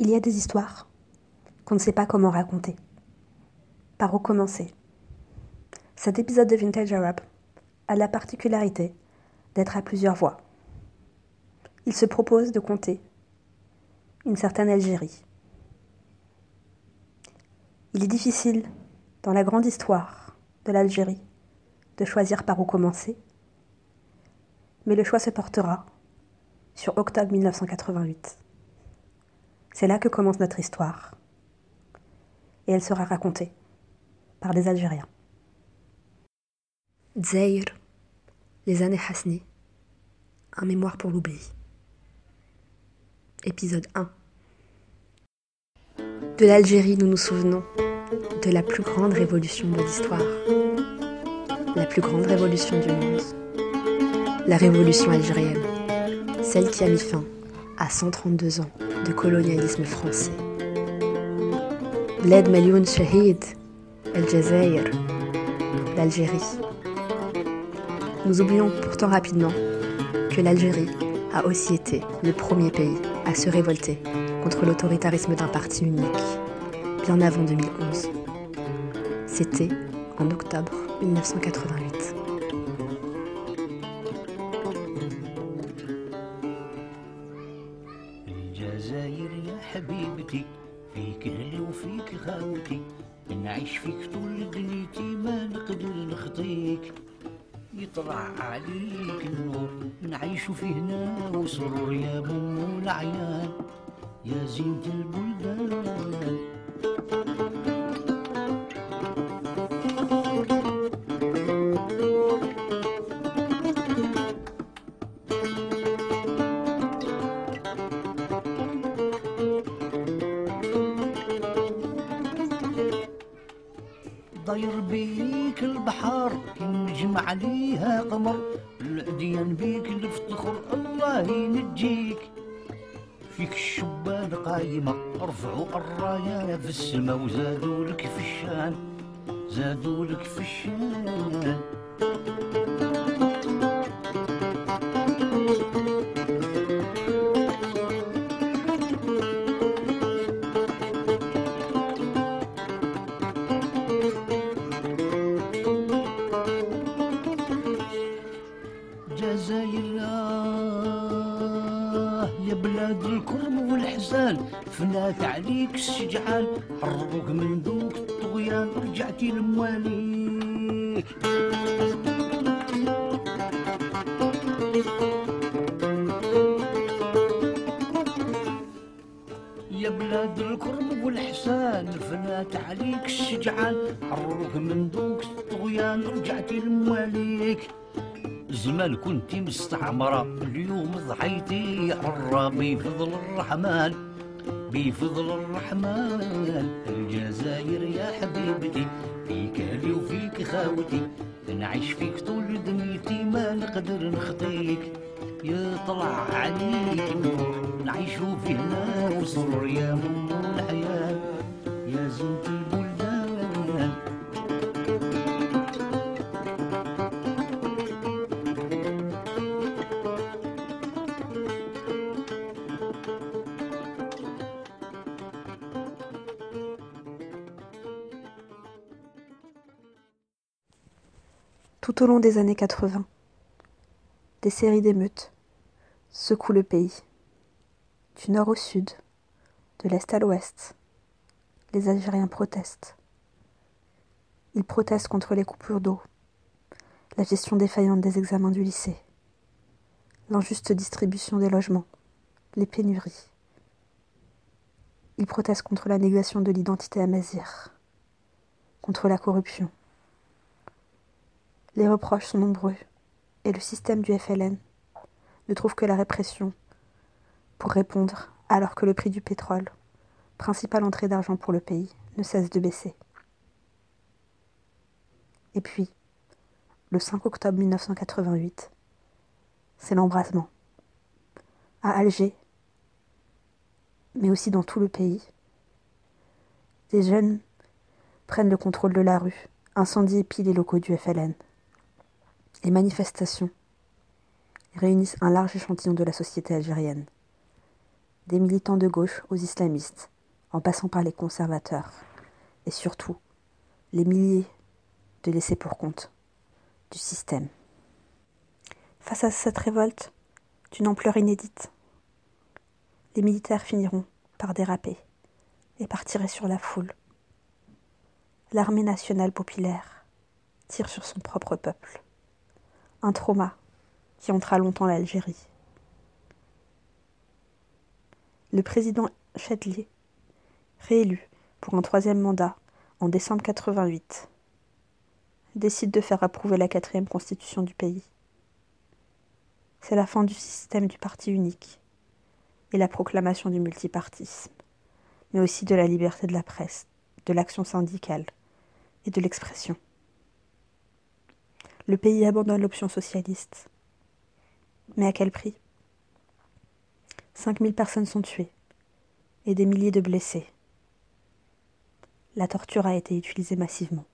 Il y a des histoires qu'on ne sait pas comment raconter. Par où commencer? Cet épisode de Vintage Arab a la particularité d'être à plusieurs voix. Il se propose de compter une certaine Algérie. Il est difficile, dans la grande histoire de l'Algérie, de choisir par où commencer, mais le choix se portera sur octobre 1988. C'est là que commence notre histoire. Et elle sera racontée par des Algériens. Zahir, les années Hasni, un mémoire pour l'oubli. Épisode 1. De l'Algérie, nous nous souvenons de la plus grande révolution de l'histoire, la plus grande révolution du monde, la révolution algérienne, celle qui a mis fin à 132 ans de colonialisme français. Bled Melioun Shahid, El Jazeer, l'Algérie. Nous oublions pourtant rapidement que l'Algérie a aussi été le premier pays à se révolter contre l'autoritarisme d'un parti unique, bien avant 2011. C'était en octobre 1988. يا لبن العيال يا زينة البلدان. на узел. كنتي مستعمرة اليوم ضحيتي حرة بفضل الرحمن بفضل الرحمن. الجزائر يا حبيبتي فيك أهلي وفيك خاوتي. نعيش فيك طول دنيتي ما نقدر نخطيك. يطلع عليك نعيشو في هنا وسرور يا هم الحياة. يا زينة Tout au long des années 80, des séries d'émeutes secouent le pays. Du nord au sud, de l'est à l'ouest, les Algériens protestent. Ils protestent contre les coupures d'eau, la gestion défaillante des examens du lycée, l'injuste distribution des logements, les pénuries. Ils protestent contre la négation de l'identité amazigh, contre la corruption. Les reproches sont nombreux et le système du FLN ne trouve que la répression pour répondre alors que le prix du pétrole, principale entrée d'argent pour le pays, ne cesse de baisser. Et puis, le 5 octobre 1988, c'est l'embrasement. À Alger, mais aussi dans tout le pays, des jeunes prennent le contrôle de la rue, incendient et pillent les locaux du FLN. Les manifestations réunissent un large échantillon de la société algérienne. des militants de gauche aux islamistes, en passant par les conservateurs, et surtout les milliers de laissés pour compte du système. Face à cette révolte d'une ampleur inédite, les militaires finiront par déraper et par tirer sur la foule. L'armée nationale populaire tire sur son propre peuple. Un trauma qui entra longtemps l'Algérie. Le président Châtelier, réélu pour un troisième mandat en décembre 88, décide de faire approuver la quatrième constitution du pays. C'est la fin du système du parti unique et la proclamation du multipartisme, mais aussi de la liberté de la presse, de l'action syndicale et de l'expression. Le pays abandonne l'option socialiste. Mais à quel prix? 5000 personnes sont tuées et des milliers de blessés. La torture a été utilisée massivement.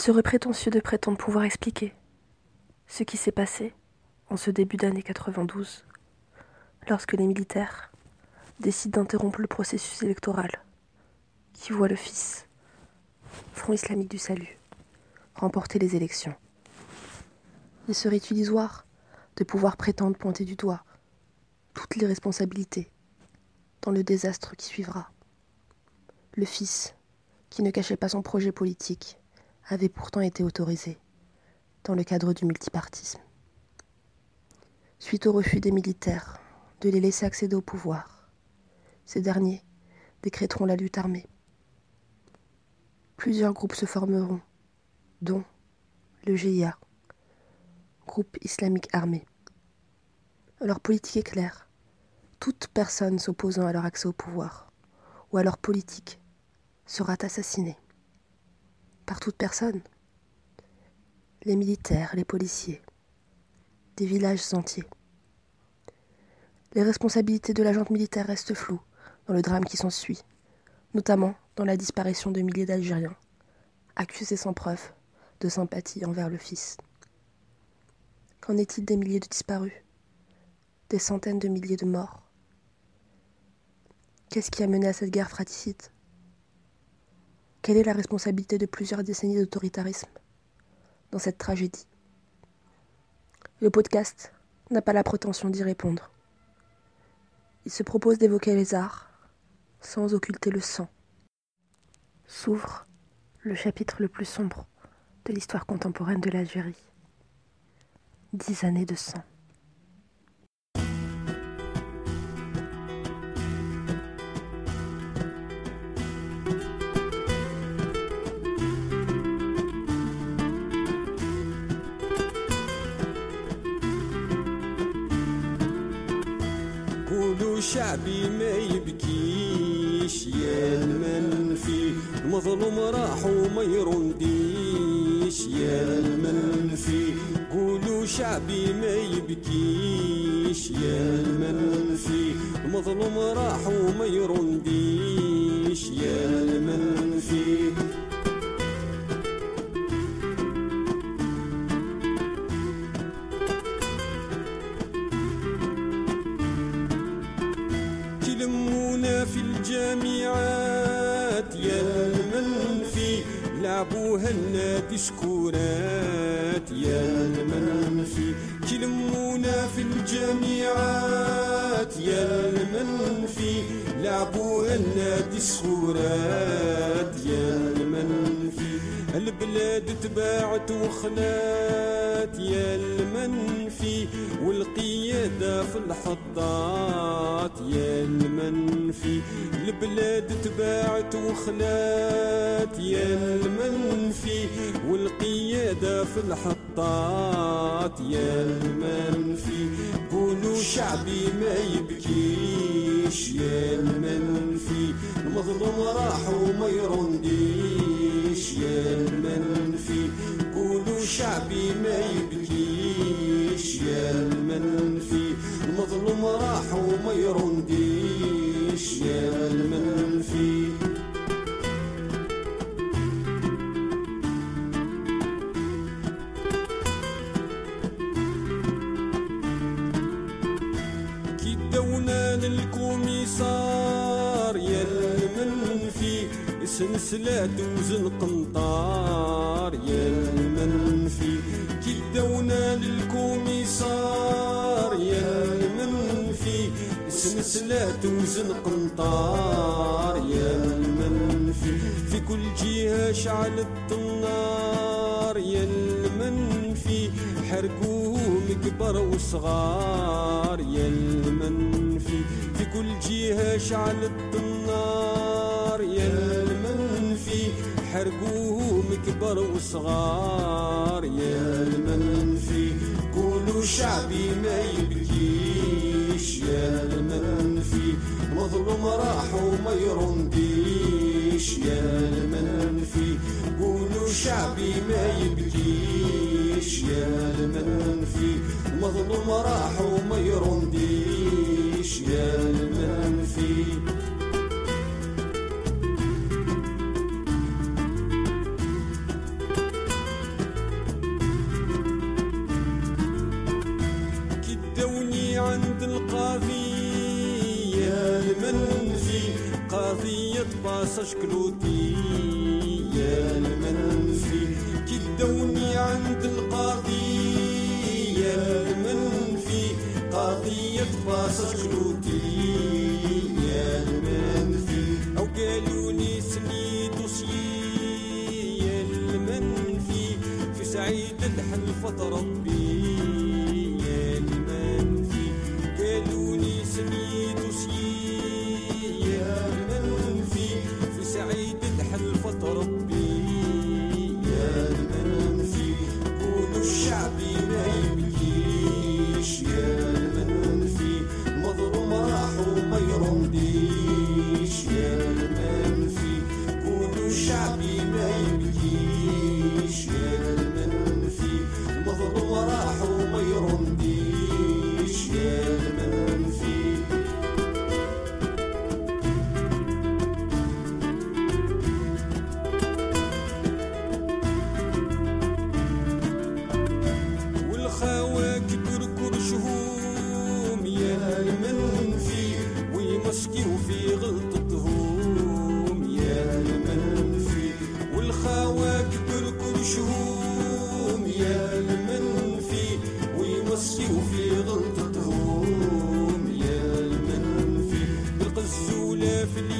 Il serait prétentieux de prétendre pouvoir expliquer ce qui s'est passé en ce début d'année 92, lorsque les militaires décident d'interrompre le processus électoral qui voit le fils, Front islamique du salut, remporter les élections. Il serait illusoire de pouvoir prétendre pointer du doigt toutes les responsabilités dans le désastre qui suivra. Le fils, qui ne cachait pas son projet politique, avait pourtant été autorisé dans le cadre du multipartisme. Suite au refus des militaires de les laisser accéder au pouvoir, ces derniers décréteront la lutte armée. Plusieurs groupes se formeront, dont le GIA, groupe islamique armé. Leur politique est claire. Toute personne s'opposant à leur accès au pouvoir ou à leur politique sera assassinée par toute personne. Les militaires, les policiers, des villages entiers. Les responsabilités de l'agent militaire restent floues dans le drame qui s'ensuit, notamment dans la disparition de milliers d'Algériens, accusés sans preuve de sympathie envers le fils. Qu'en est-il des milliers de disparus? Des centaines de milliers de morts? Qu'est-ce qui a mené à cette guerre fratricide? Quelle est la responsabilité de plusieurs décennies d'autoritarisme dans cette tragédie? Le podcast n'a pas la prétention d'y répondre. Il se propose d'évoquer les arts sans occulter le sang. S'ouvre le chapitre le plus sombre de l'histoire contemporaine de l'Algérie. Dix années de sang. شعبي ما يبكيش يا المنفي المظلوم راح وما يرديش يا المنفي قولوا شعبي ما يبكيش يا المنفي المظلوم راح وما يرديش يا المنفي سكورات يا المنفي كلمونا في الجامعات يا المنفي لعبوها النادي سكورات يا المنفي البلاد تباعت وخلات يا المنفي والقيادة في الحطات. يا المنفي البلاد تباعت وخلات يا المنفي والقيادة في الحطات. يا المنفي قولوا شعبي ما يبكيش. يا المنفي المظلوم راح وما يرنديش. يا المنفي قولوا شعبي ما يبكيش. يا المنفي المظلوم راح وما يرنديش. مليان من الفيل كي دونان الكوميسار يا المنفي سلسلة وزن قنطار يا المنفي. كي دونان للكوميسار سلسلة وزن قنطار يا المنفي. في كل جهة شعلت النار يا المنفي. حرقوهم كبر وصغار يا المنفي. في كل جهة شعلت النار يا المنفي. حرقوهم كبر وصغار يا المنفي. قولوا شعبي ما يبكيش يا المنفي مظلوم راح وما يرنديش يا المنفي قولوا شعبي ما يبكيش. يا المنفي مظلوم راح وما يرنديش يا المنفي nossas crutis. mulher feliz.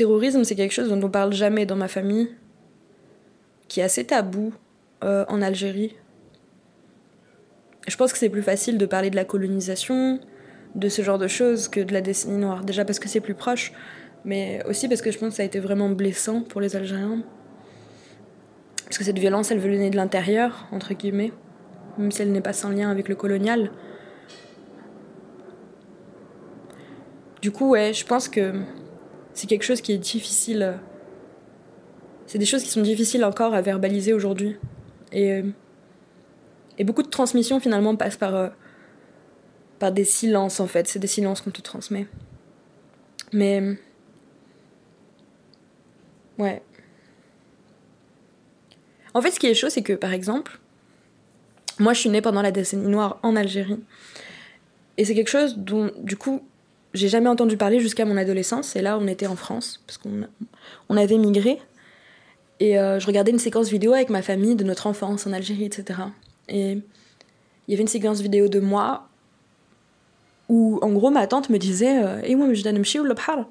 Terrorisme, c'est quelque chose dont on parle jamais dans ma famille, qui est assez tabou euh, en Algérie. Je pense que c'est plus facile de parler de la colonisation, de ce genre de choses que de la décennie noire. Déjà parce que c'est plus proche, mais aussi parce que je pense que ça a été vraiment blessant pour les Algériens. Parce que cette violence, elle venait de l'intérieur, entre guillemets, même si elle n'est pas sans lien avec le colonial. Du coup, ouais, je pense que c'est quelque chose qui est difficile. C'est des choses qui sont difficiles encore à verbaliser aujourd'hui. Et, et beaucoup de transmissions finalement passent par, euh, par des silences en fait. C'est des silences qu'on te transmet. Mais. Ouais. En fait, ce qui est chaud, c'est que par exemple, moi je suis née pendant la décennie noire en Algérie. Et c'est quelque chose dont, du coup, j'ai jamais entendu parler jusqu'à mon adolescence. Et là, on était en France, parce qu'on on avait migré. Et euh, je regardais une séquence vidéo avec ma famille de notre enfance en Algérie, etc. Et il y avait une séquence vidéo de moi où, en gros, ma tante me disait Eh, moi, je donne le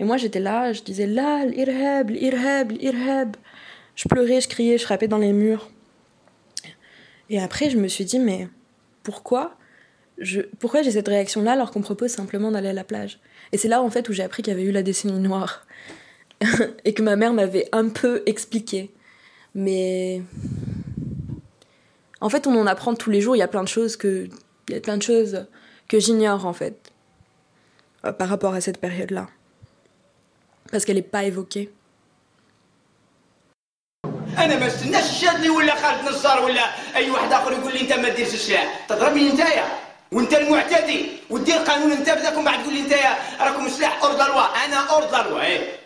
Et moi, j'étais là, je disais Là, l'irhab, l'irhab, l'irhab. Je pleurais, je criais, je frappais dans les murs. Et après, je me suis dit Mais pourquoi je, pourquoi j'ai cette réaction-là alors qu'on me propose simplement d'aller à la plage Et c'est là en fait où j'ai appris qu'il y avait eu la décennie noire et que ma mère m'avait un peu expliqué. Mais en fait, on en apprend tous les jours. Il y a plein de choses que, il y a plein de choses que j'ignore en fait euh, par rapport à cette période-là, parce qu'elle n'est pas évoquée. انا ما استناش الشاذلي ولا خالد نصار ولا اي واحد اخر يقول لي انت ما ديرش السلاح تضربني نتايا وانت المعتدي ودير قانون انت بداك ومن بعد تقول لي نتايا راكم سلاح اورد لوا أنا اورد لوا إيه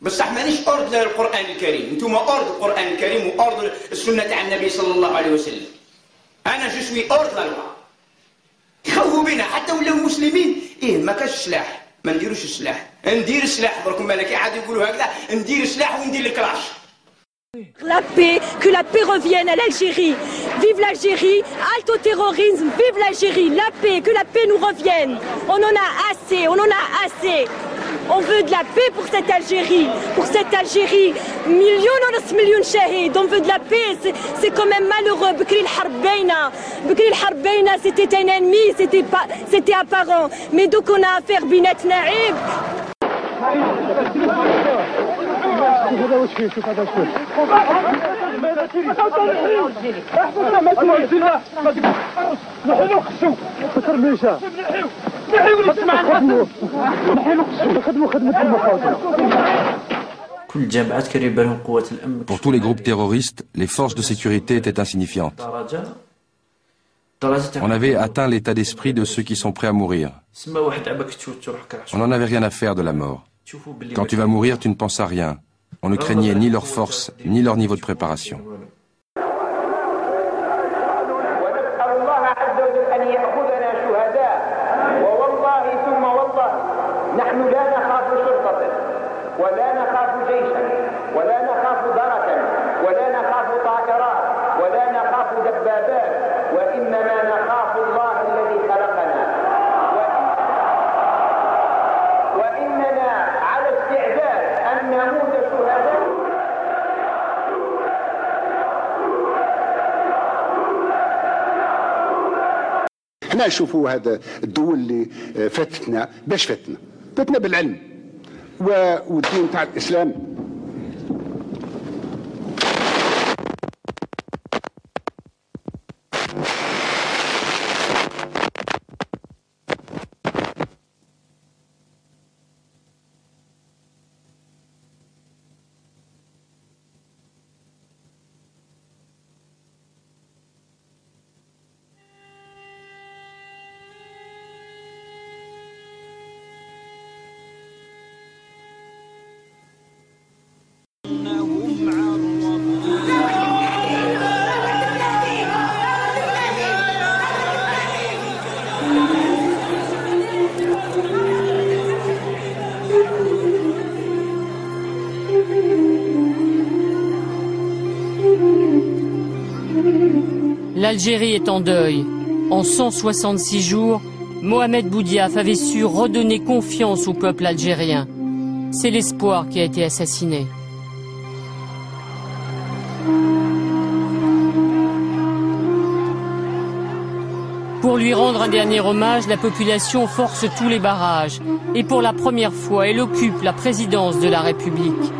بصح مانيش اورد للقرآن الكريم. أنتم اورد القرآن الكريم واورد السنة تاع النبي صلى الله عليه وسلم. أنا جو سوي اورد لوا يخوفوا بينا حتى ولاو مسلمين. إيه ما كاش سلاح. ما نديروش السلاح ندير السلاح درك مالك عاد يقولوا هكذا. ندير السلاح وندير الكلاش La paix, que la paix revienne à l'Algérie. Vive l'Algérie, halte au terrorisme, vive l'Algérie, la paix, que la paix nous revienne. On en a assez, on en a assez. On veut de la paix pour cette Algérie, pour cette Algérie. Millions millions de on veut de la paix, c'est quand même malheureux. Bekri al-Harbeina, Bekri al-Harbeina, c'était un ennemi, c'était pas, c'était apparent. Mais donc on a affaire Binet Naïb. نحيلو خشو ما ترميش نحيو خدمو نحيلو خشو خدمو خدمة المخاطر Pour tous les groupes terroristes, les forces de sécurité étaient insignifiantes. On avait atteint l'état d'esprit de ceux qui sont prêts à mourir. On n'en avait rien à faire de la mort. Quand tu vas mourir, tu ne penses à rien. On ne craignait ni leur force, ni leur niveau de préparation. إحنا نشوفوا هذا الدول اللي فاتتنا باش فاتنا فاتنا بالعلم. والدين تاع الإسلام L'Algérie est en deuil. En 166 jours, Mohamed Boudiaf avait su redonner confiance au peuple algérien. c'est l'espoir qui a été assassiné. Pour lui rendre un dernier hommage, la population force tous les barrages et pour la première fois, elle occupe la présidence de la République.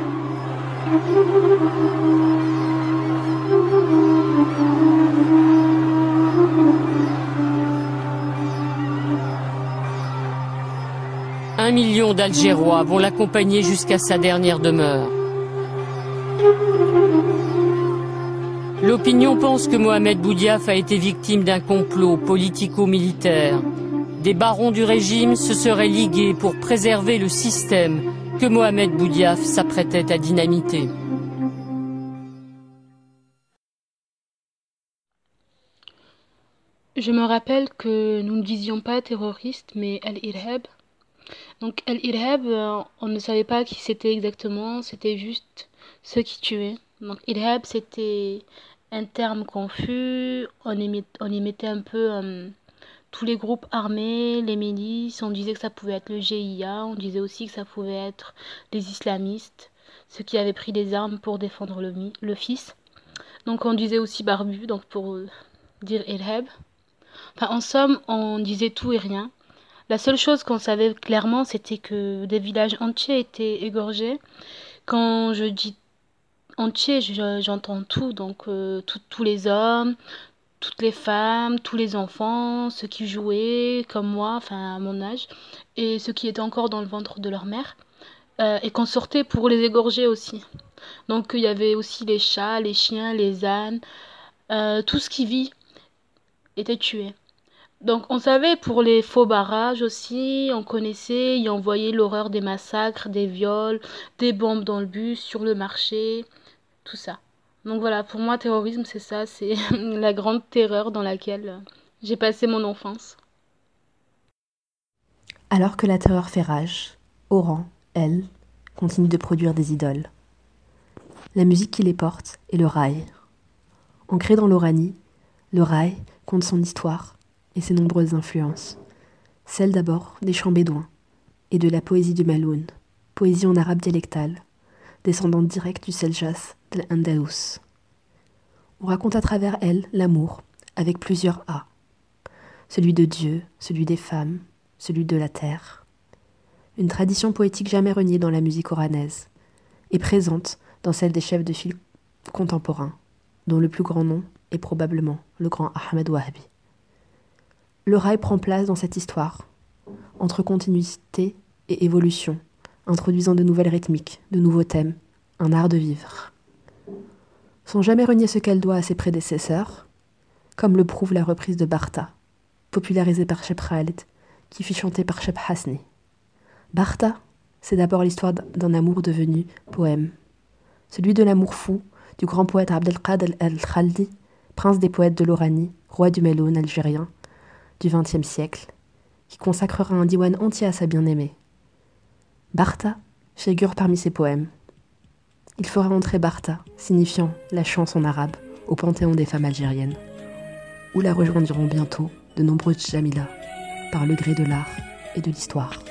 Million d'Algérois vont l'accompagner jusqu'à sa dernière demeure. L'opinion pense que Mohamed Boudiaf a été victime d'un complot politico-militaire. Des barons du régime se seraient ligués pour préserver le système que Mohamed Boudiaf s'apprêtait à dynamiter. Je me rappelle que nous ne disions pas terroriste, mais Al-Irhab. Donc Al-Irhab, euh, on ne savait pas qui c'était exactement, c'était juste ceux qui tuaient. Donc Irhab, c'était un terme confus, on y, on y mettait un peu euh, tous les groupes armés, les milices, on disait que ça pouvait être le GIA, on disait aussi que ça pouvait être les islamistes, ceux qui avaient pris des armes pour défendre le, le fils. Donc on disait aussi barbu, donc pour euh, dire Irhab. Enfin, en somme, on disait tout et rien. La seule chose qu'on savait clairement, c'était que des villages entiers étaient égorgés. Quand je dis entier, j'entends tout, donc euh, tous les hommes, toutes les femmes, tous les enfants, ceux qui jouaient comme moi, enfin à mon âge, et ceux qui étaient encore dans le ventre de leur mère, euh, et qu'on sortait pour les égorger aussi. Donc il y avait aussi les chats, les chiens, les ânes, euh, tout ce qui vit était tué. Donc on savait pour les faux barrages aussi, on connaissait, y envoyait l'horreur des massacres, des viols, des bombes dans le bus, sur le marché, tout ça. Donc voilà, pour moi, terrorisme, c'est ça, c'est la grande terreur dans laquelle j'ai passé mon enfance. Alors que la terreur fait rage, Oran, elle, continue de produire des idoles. La musique qui les porte est le rail. Ancré dans l'Oranie, le rail compte son histoire et ses nombreuses influences. Celle d'abord des chants bédouins et de la poésie du Maloun, poésie en arabe dialectal, descendante directe du Seljas de l'Andalous. On raconte à travers elle l'amour, avec plusieurs A. Celui de Dieu, celui des femmes, celui de la terre. Une tradition poétique jamais reniée dans la musique oranaise, et présente dans celle des chefs de file contemporains, dont le plus grand nom est probablement le grand Ahmed Wahabi. Le rail prend place dans cette histoire, entre continuité et évolution, introduisant de nouvelles rythmiques, de nouveaux thèmes, un art de vivre. Sans jamais renier ce qu'elle doit à ses prédécesseurs, comme le prouve la reprise de Bartha, popularisée par Shep Khalid, qui fut chantée par Shep Hasni. Bartha, c'est d'abord l'histoire d'un amour devenu poème. Celui de l'amour fou du grand poète Abdelkader el-Khaldi, prince des poètes de l'Oranie, roi du Méloun algérien du XXe siècle, qui consacrera un diwan entier à sa bien-aimée. Bartha figure parmi ses poèmes. Il fera entrer Bartha, signifiant la chance en arabe, au panthéon des femmes algériennes, où la rejoindront bientôt de nombreuses Jamila, par le gré de l'art et de l'histoire.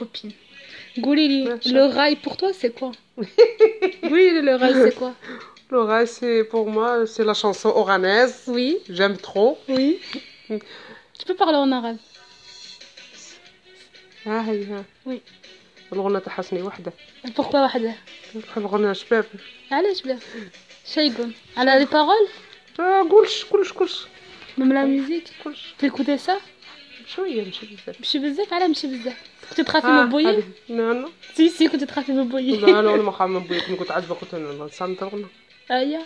copine. Goulili, le rail pour toi c'est quoi Oui, le rail c'est quoi Le rail, c'est pour moi, c'est la chanson oranaise. Oui. J'aime trop. Oui. Tu peux parler en arabe ها هي ها وي. الغنى تاع حسني وحده Pourquoi وحده نحب غنى شباب علاش بلا شيقون على لي بارول آه كلش كلش كلش ميم لا ميوزيك كلش تيكوتي سا شويه ماشي بزاف ماشي بزاف على ماشي بزاف كنت تخافي آه، من هذه. لا لا سي سي كنت تخافي من بويي لا لا أنا ما خاف من بويك كنت عاجبك كنت الغنى أيا.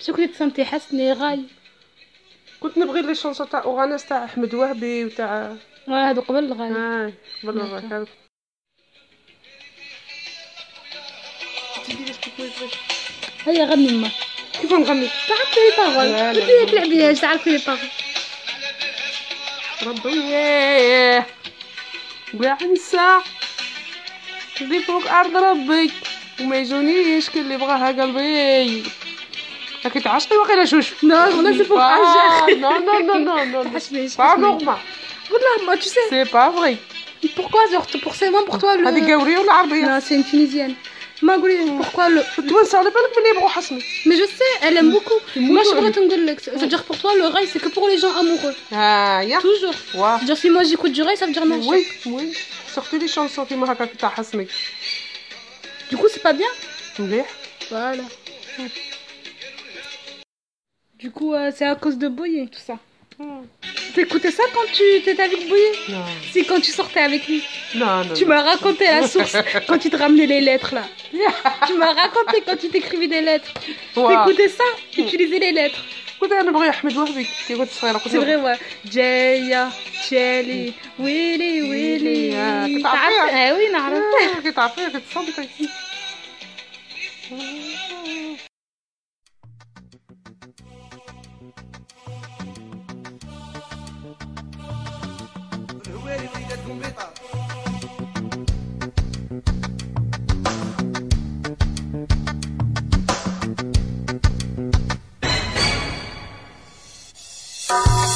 شو كنت تصنتي؟ حسني غاي. كنت نبغي لي شونسون تاع أورانيس تاع أحمد وهبي وتاع واه هادو قبل الغاي هاي قبل. الراك هذا. هيا غني ما كيف نغني؟ تعرفي لي لا، لا، قلت لي تلعبيهاش تعرفي لي بارول ربي. كاع نسى اللي فوق ارض ربي وما يجونيش كل اللي بغاها قلبي راكي تعشقي واقيلا شوش نو والله سي فوق ارجع نو نو نو نو نو با نورمال والله ما tu sais. سي با فري pourquoi genre pour c'est moi pour toi le هذه قوريه ولا عربيه non c'est une tunisienne. Pourquoi le. Mais je sais, elle aime beaucoup. Moi, je C'est-à-dire pour toi, le rail, c'est que pour les gens amoureux. Ah, yeah. Toujours. Wow. Dire, si moi j'écoute du rail, ça veut dire machin. Oui, oui. Surtout les chansons qui me racontent Du coup, c'est pas bien? Oui. Voilà. Du coup, euh, c'est à cause de Boyer, tout ça. T'écoutais ça quand tu étais avec Boyer Non. C'est quand tu sortais avec lui. Non, non. Tu m'as raconté la source quand tu te ramenais les lettres là. tu m'as raconté quand tu t'écrivais des lettres. Ouais. T'écoutais ça et tu lisais les lettres. كنت انا نبغي احمد وهبي كي كنت صغيره كنت C'est vrai, ouais. Jaya, Chelly, Willy, Willy. آه، كنت تعرف- عارفيها Eh oui, نعرف. آه، كنت عارفيها كنت صدقي Bye.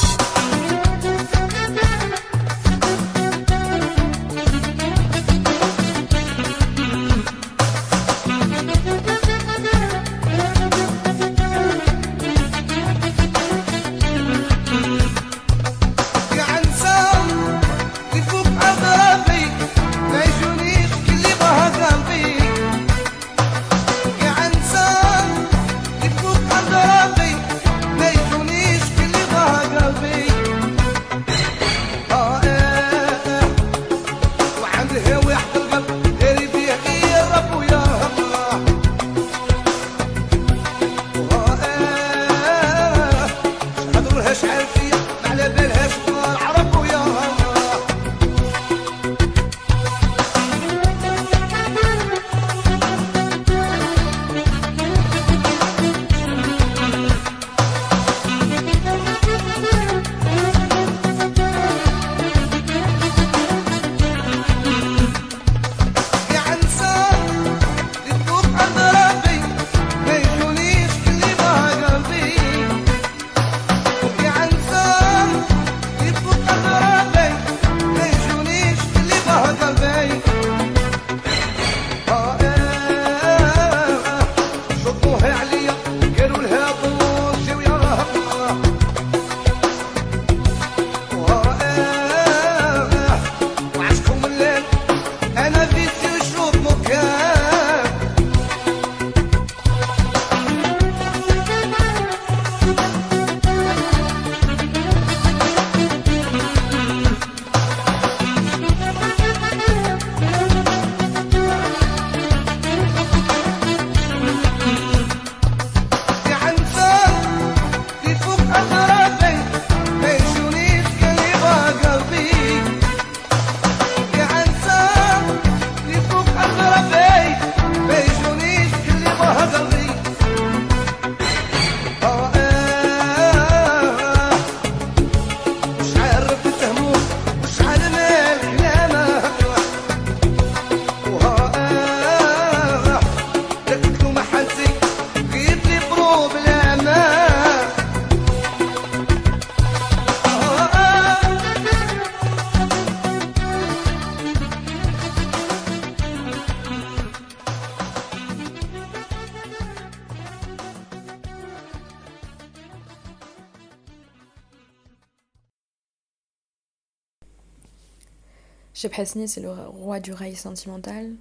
Hasni, c'est le roi du rail sentimental.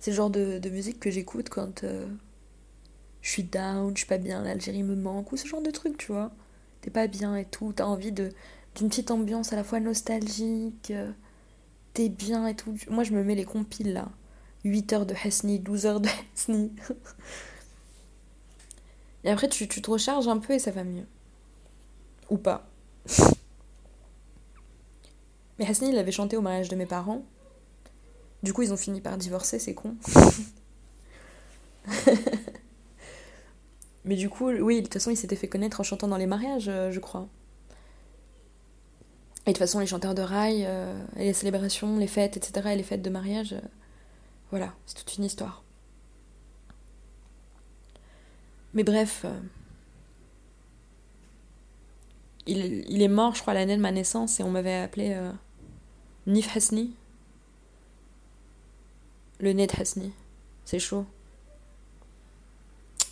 C'est le genre de, musique que j'écoute quand euh, je suis down, je suis pas bien, l'Algérie me manque, ou ce genre de truc, tu vois. T'es pas bien et tout, t'as envie de d'une petite ambiance à la fois nostalgique, euh, t'es bien et tout. Moi, je me mets les compiles là. 8 heures de Hasni, 12 heures de Hasni. et après, tu, tu te recharges un peu et ça va mieux. Ou pas. Mais Hasni, il avait chanté au mariage de mes parents. Du coup, ils ont fini par divorcer, c'est con. Mais du coup, oui, de toute façon, il s'était fait connaître en chantant dans les mariages, euh, je crois. Et de toute façon, les chanteurs de rail, euh, les célébrations, les fêtes, etc., et les fêtes de mariage, euh, voilà, c'est toute une histoire. Mais bref, il, il, est mort, je crois, l'année de ma naissance, et on m'avait appelé Nif Hasni. Le nez de Hasni. C'est chaud.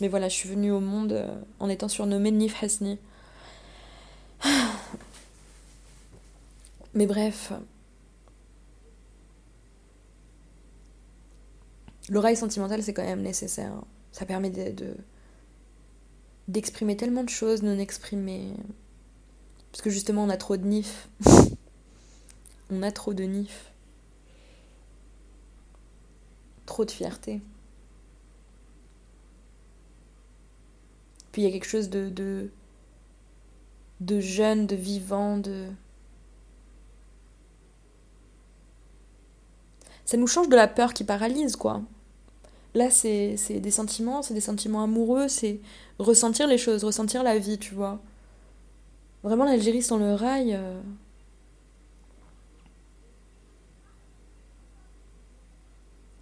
Mais voilà, je suis venue au monde euh, en étant surnommée Nif Hasni. Mais bref. L'oreille sentimentale, c'est quand même nécessaire. Ça permet de, d'exprimer tellement de choses non exprimées. Parce que justement, on a trop de nif. On a trop de nif. Trop de fierté. Puis il y a quelque chose de, de, jeune, de vivant, de... Ça nous change de la peur qui paralyse, quoi. Là, c'est des sentiments, c'est des sentiments amoureux, c'est ressentir les choses, ressentir la vie, tu vois. Vraiment, l'Algérie sans le rail... Euh,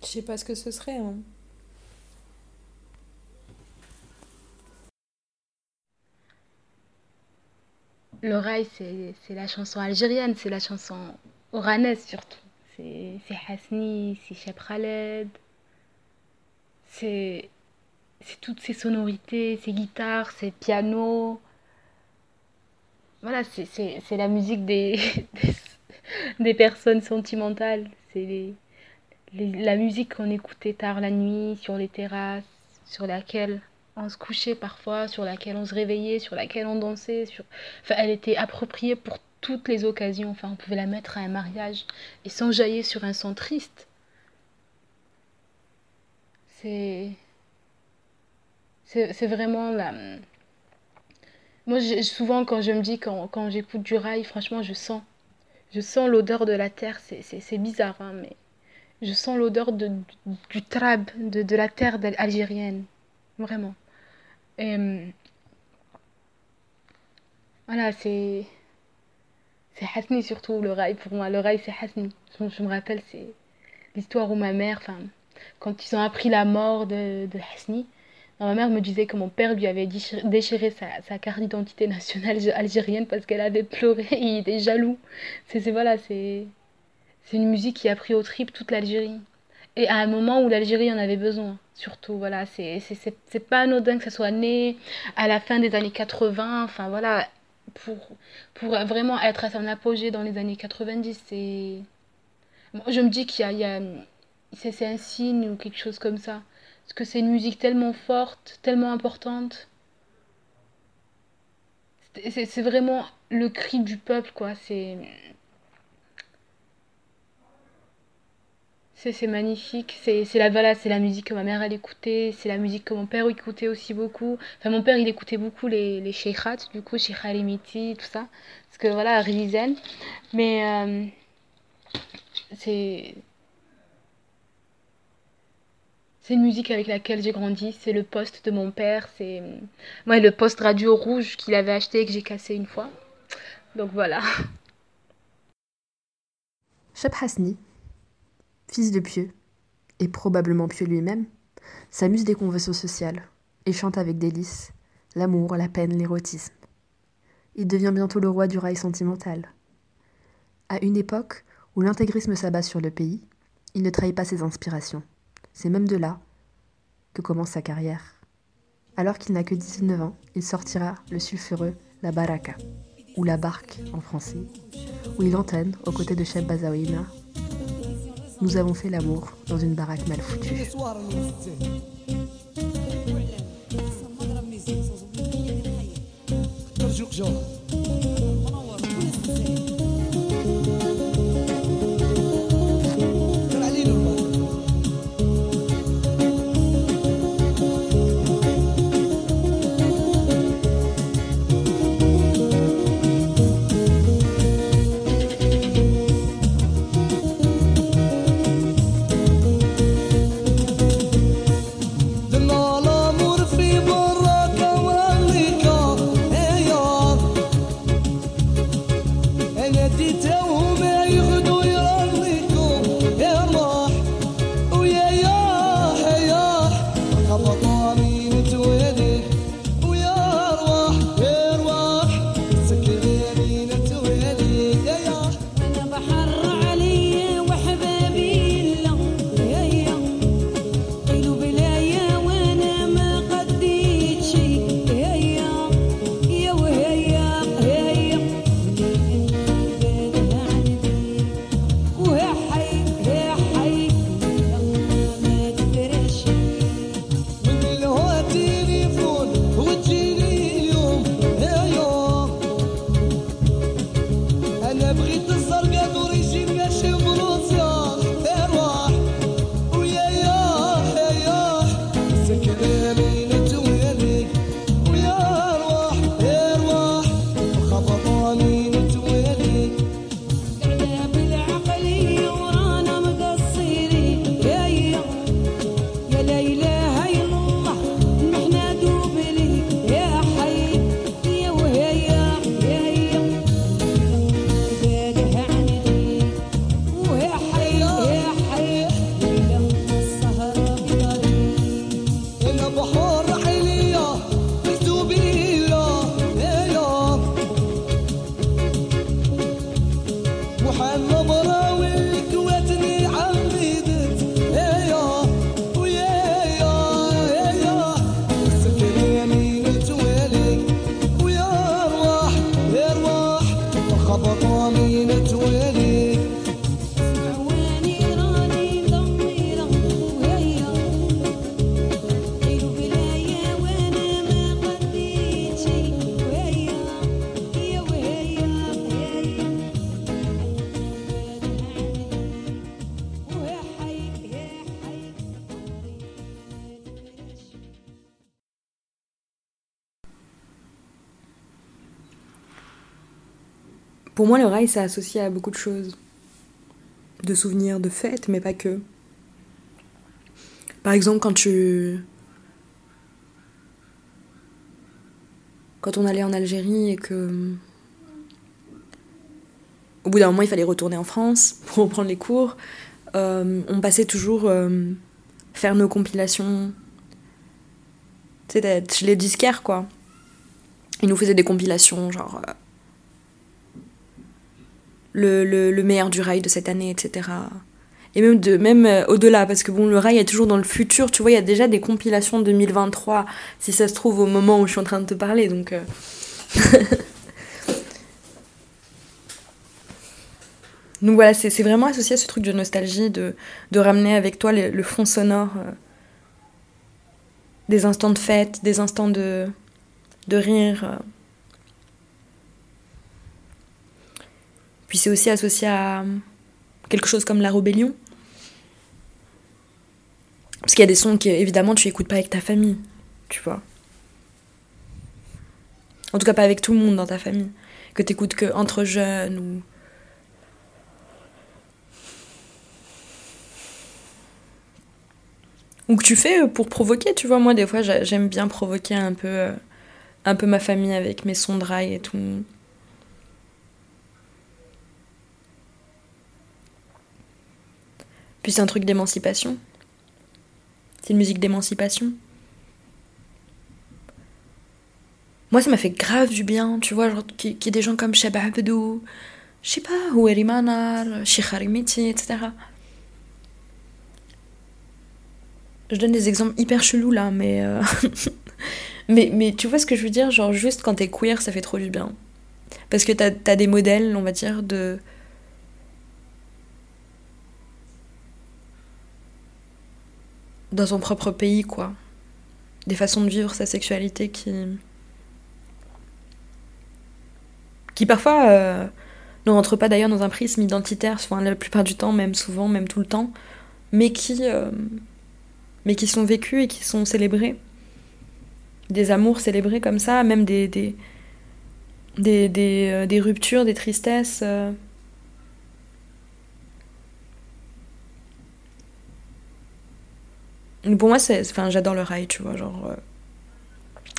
Je sais pas ce que ce serait. Hein. C'est la chanson algérienne, c'est la chanson oranaise surtout. C'est Hasni, c'est Cheb Khaled. C'est toutes ces sonorités, ces guitares, ces pianos. Voilà, c'est la musique des, des, personnes sentimentales. C'est la musique qu'on écoutait tard la nuit, sur les terrasses, sur laquelle on se couchait parfois, sur laquelle on se réveillait, sur laquelle on dansait. Sur... Enfin, elle était appropriée pour toutes les occasions. Enfin, on pouvait la mettre à un mariage et s'enjailler sur un son triste. C'est. C'est vraiment la. Moi, souvent, quand je me dis, quand, quand j'écoute du rail, franchement, je sens. Je sens l'odeur de la terre. C'est bizarre, hein, mais je sens l'odeur de, du trab, de, de la terre algérienne. Vraiment. Et, euh, voilà, c'est. C'est Hasni surtout, le rail pour moi. Le rail, c'est Hasni. Je, me rappelle, c'est l'histoire où ma mère, enfin, quand ils ont appris la mort de, de Hasni, ma mère me disait que mon père lui avait déchiré, sa, sa, carte d'identité nationale algérienne parce qu'elle avait pleuré et il était jaloux. C'est voilà, c'est c'est une musique qui a pris au trip toute l'Algérie. Et à un moment où l'Algérie en avait besoin, surtout. Voilà, c'est pas anodin que ça soit né à la fin des années 80. Enfin, voilà, pour, vraiment être à son apogée dans les années 90, c'est. je me dis qu'il y a. a c'est un signe ou quelque chose comme ça. Parce que c'est une musique tellement forte, tellement importante. C'est vraiment le cri du peuple, quoi. C'est C'est magnifique. C'est la, voilà, la musique que ma mère elle écoutait. C'est la musique que mon père écoutait aussi beaucoup. Enfin, mon père il écoutait beaucoup les, les du coup, Sheikh Halimiti, tout ça. Parce que voilà, Rizen. Mais euh, c'est. C'est une musique avec laquelle j'ai grandi. C'est le poste de mon père. C'est le poste radio rouge qu'il avait acheté et que j'ai cassé une fois. Donc voilà. Fils de Pieux, et probablement Pieux lui-même, s'amuse des conventions sociales et chante avec délice l'amour, la peine, l'érotisme. Il devient bientôt le roi du rail sentimental. À une époque où l'intégrisme s'abat sur le pays, il ne trahit pas ses inspirations. C'est même de là que commence sa carrière. Alors qu'il n'a que 19 ans, il sortira le sulfureux La Baraka. ou La Barque en français, où il antenne aux côtés de Cheb Bazaouina. Nous avons fait l'amour dans une baraque mal foutue. Pour moi, le rail, c'est associé à beaucoup de choses. De souvenirs, de fêtes, mais pas que. Par exemple, quand tu. Quand on allait en Algérie et que. Au bout d'un moment, il fallait retourner en France pour reprendre les cours. euh, on passait toujours euh, faire nos compilations. Tu sais, chez les disquaires, quoi. Ils nous faisaient des compilations, genre. euh, le, le, le meilleur du rail de cette année, etc. Et même, de, même euh, au-delà, parce que bon, le rail est toujours dans le futur, tu vois, il y a déjà des compilations 2023, si ça se trouve au moment où je suis en train de te parler, donc... euh. donc voilà, c'est vraiment associé à ce truc de nostalgie, de, de ramener avec toi le, le fond sonore euh, des instants de fête, des instants de, de rire. Puis c'est aussi associé à quelque chose comme la rébellion. Parce qu'il y a des sons que, évidemment, tu écoutes pas avec ta famille, tu vois. En tout cas, pas avec tout le monde dans ta famille. Que t'écoutes que entre jeunes ou. Ou que tu fais pour provoquer, tu vois. Moi, des fois, j'a- j'aime bien provoquer un peu, euh, un peu ma famille avec mes sons de rail et tout. Puis c'est un truc d'émancipation. C'est une musique d'émancipation. Moi, ça m'a fait grave du bien, tu vois, qu'il y ait des gens comme Sheba Abdou, je sais pas, Houeri Manar, Sheikh Harimiti, etc. Je donne des exemples hyper chelous là, mais, euh, mais. Mais tu vois ce que je veux dire? Genre, juste quand t'es queer, ça fait trop du bien. Parce que t'as as des modèles, on va dire, de. Dans son propre pays, quoi. Des façons de vivre sa sexualité qui. qui parfois euh, ne rentrent pas d'ailleurs dans un prisme identitaire, enfin, la plupart du temps, même souvent, même tout le temps, mais qui. Euh, mais qui sont vécus et qui sont célébrés. Des amours célébrés comme ça, même des, des, des, des, euh, ruptures, des tristesses. Pour moi, c'est, enfin, j'adore le rail, tu vois, genre. euh.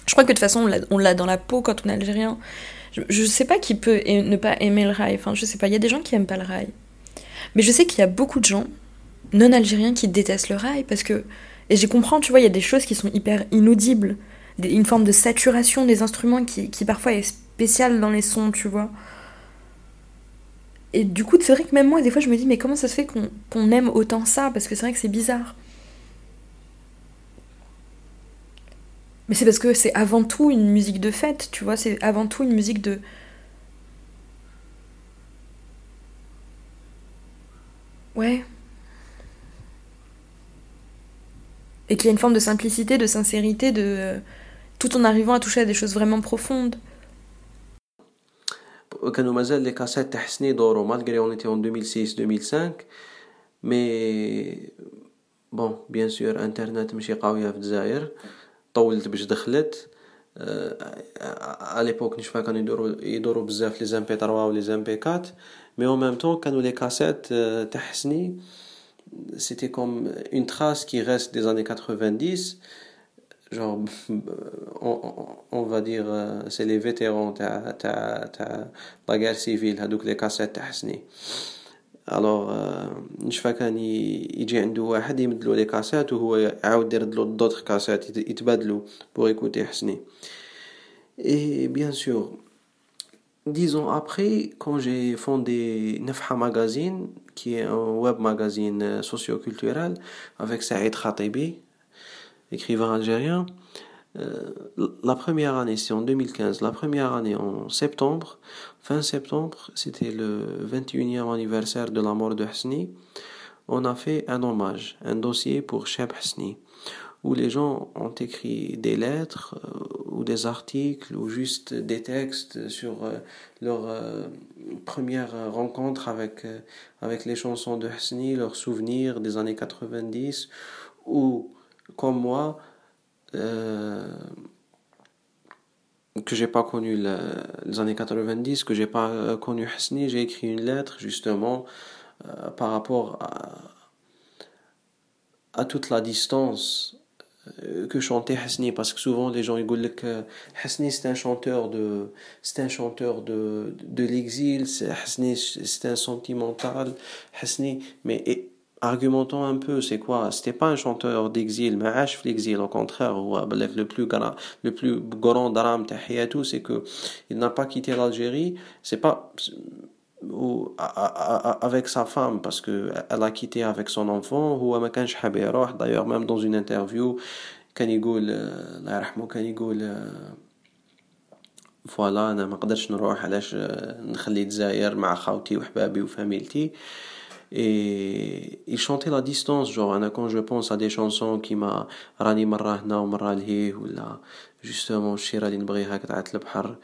Je crois que de toute façon, on l'a- dans la peau quand on est algérien. Je, je sais pas qui peut ne pas aimer le rail. Enfin, je sais pas. Il y a des gens qui aiment pas le rail. Mais je sais qu'il y a beaucoup de gens non algériens qui détestent le rail parce que. Et j'ai comprends, tu vois, il y a des choses qui sont hyper inaudibles. Une forme de saturation des instruments qui, qui parfois est spéciale dans les sons, tu vois. Et du coup, c'est vrai que même moi, des fois, je me dis, mais comment ça se fait qu'on aime autant ça? Parce que c'est vrai que c'est bizarre. Mais c'est parce que c'est avant tout une musique de fête, tu vois, c'est avant tout une musique de... Ouais. Et qu'il y a une forme de simplicité, de sincérité, de... euh, tout en arrivant à toucher à des choses vraiment profondes. كانوا مازال لي كاسيت تاع حسني يدوروا مالغري اون ايتي اون 2006 2005 مي بون بيان سور انترنت ماشي قويه في الجزائر طولت باش دخلت ا ليبوك نشوفها كانوا يدوروا يدوروا بزاف لي زام بي 3 و لي زام بي 4 مي اون ميم طون كانوا لي كاسيت تاع حسني c'était comme une trace qui reste des années 90 genre on, on va dire euh, c'est les vétérans تاع تاع تاع la guerre civile هذوك لي كاسيت تاع حسني الوغ نشفى كان ي- يجي عنده واحد يمدلو لي كاسيت وهو يعاود يردلو دوطخ كاسيت يت- يتبادلوا pour écouter حسني et bien sûr Dix ans après, quand j'ai fondé Nefha Magazine, qui est un web magazine euh, socio-culturel avec Saïd Khatibi, écrivain algérien, euh, la première année, c'est en 2015, la première année en septembre, fin septembre, c'était le 21e anniversaire de la mort de Hasni, on a fait un hommage, un dossier pour Cheb Hasni, où les gens ont écrit des lettres euh, ou des articles ou juste des textes sur euh, leur euh, première rencontre avec, euh, avec les chansons de Hasni, leurs souvenirs des années 90, ou comme moi, euh, que j'ai pas connu le- les années 90, que j'ai pas euh, connu Hasni, j'ai écrit une lettre justement euh, par rapport à, toute la distance euh, que chantait Hasni parce que souvent les gens ils disent que Hasni c'est un chanteur de c'est un chanteur de de l'exil Hasni c'est un sentimental Hasni mais argumentons un peu c'est quoi c'était pas un chanteur d'exil mais عاش في l'exil au contraire هو بالك le plus grand le plus grand drame تاع حياته c'est que il n'a pas quitté l'Algérie c'est pas ou a- a- a- avec sa femme parce que elle a quitté avec son enfant هو ما كانش حاب يروح d'ailleurs même dans une interview كان يقول آه، الله يرحمه كان يقول آه، فوالا انا ما قدرتش نروح علاش آه، نخلي الجزائر مع خاوتي وحبابي وفاميلتي et il chantait la distance genre انا quand je pense à des chansons qui m'a راني مرة هنا ومرة لهيه ولا justement الشيرة اللي نبغيها قطعة البحر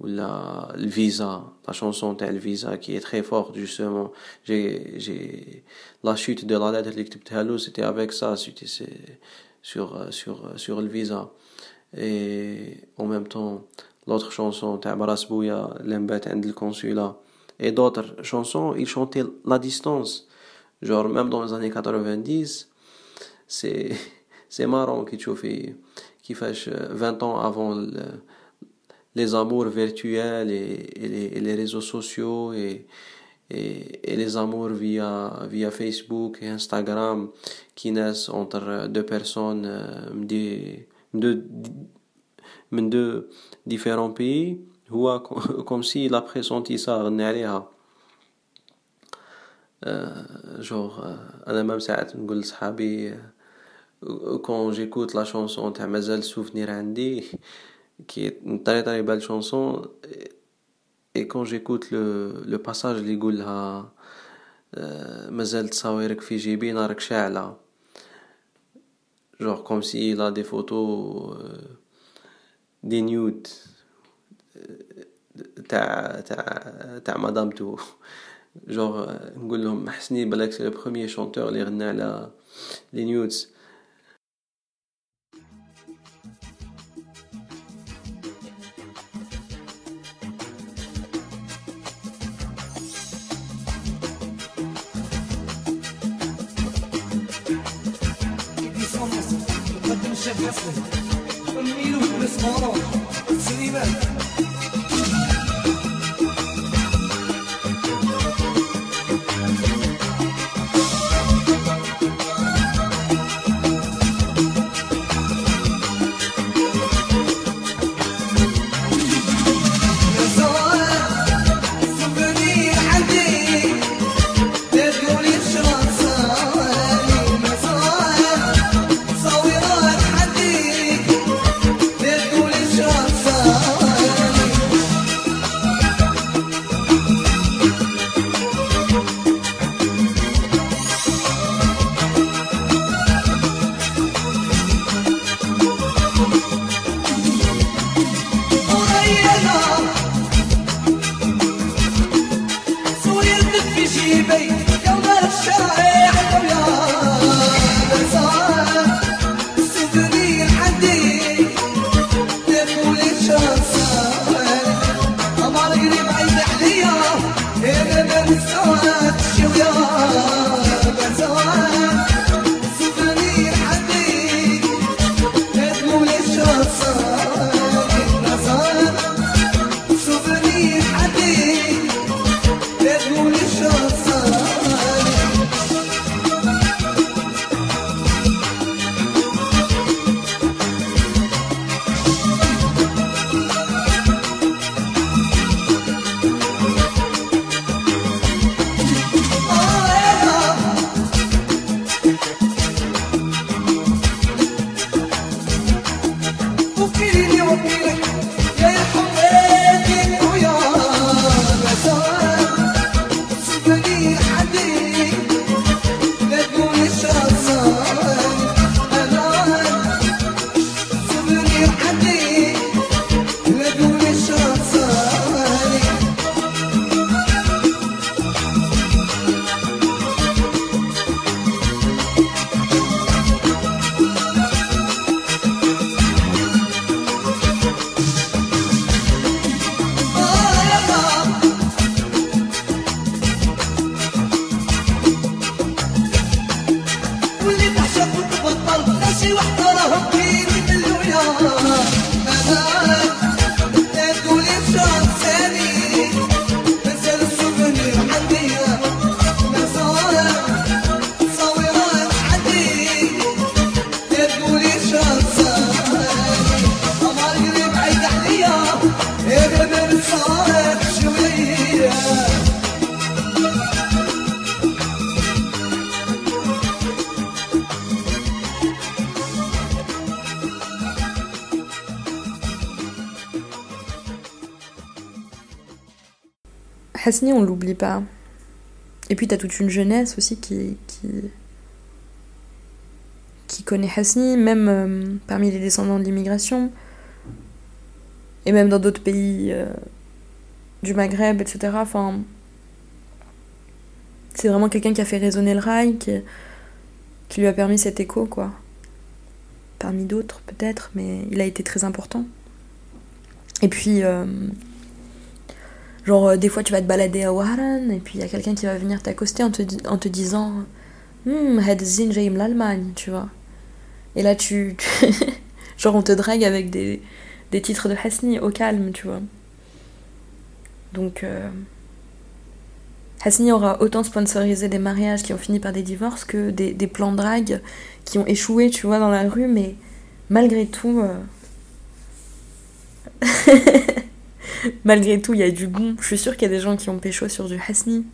ولا الفيزا la chanson تاع الفيزا qui est très forte justement j'ai j'ai la chute de la lettre اللي كتبتها له c'était avec ça c'était c'est- sur euh, sur euh, sur le visa et en même temps l'autre chanson تاع براس بويا اللي مبات عند الكونسولا et d'autres chansons, il chantait la distance. Genre, même dans les années 90, c'est, c'est marrant qu'il fait, qui 20 euh, ans avant les amours virtuels et, les, les, réseaux sociaux et, et, les amours via, via Facebook et Instagram qui naissent entre deux personnes de, de, de différents pays. هو comme s'il a pressenti ça غني عليها Euh, genre euh, انا ما ساعات نقول لصحابي euh, quand j'écoute la chanson تاع مازال souvenir عندي qui est une très très belle chanson et quand j'écoute le, le passage اللي يقولها مازال تصاويرك في جيبي نارك شاعلة genre comme s'il a des photos des nudes تاع تاع تاع مدامتو جور نقول لهم حسني بالك سي لو بروميير شونتور اللي غنى على لي نيودز Hasni, on l'oublie pas. Et puis t'as toute une jeunesse aussi qui, qui, qui connaît Hasni, même euh, parmi les descendants de l'immigration, et même dans d'autres pays euh, du Maghreb, etc. Enfin, c'est vraiment quelqu'un qui a fait résonner le rail, qui, qui lui a permis cet écho, quoi. Parmi d'autres, peut-être, mais il a été très important. Et puis, euh, Genre, euh, des fois, tu vas te balader à Waran et puis il y a quelqu'un qui va venir t'accoster en te, disant Hum, Hedzin j'aime l'Allemagne, tu vois. Et là, tu. genre, on te drague avec des, des titres de Hasni au calme, tu vois. Donc. Euh... Hasni aura autant sponsorisé des mariages qui ont fini par des divorces que des, des plans de drague qui ont échoué, tu vois, dans la rue, mais malgré tout. Euh... Malgré tout, il y a du bon. Je suis sûre qu'il y a des gens qui ont pécho sur du Hasni.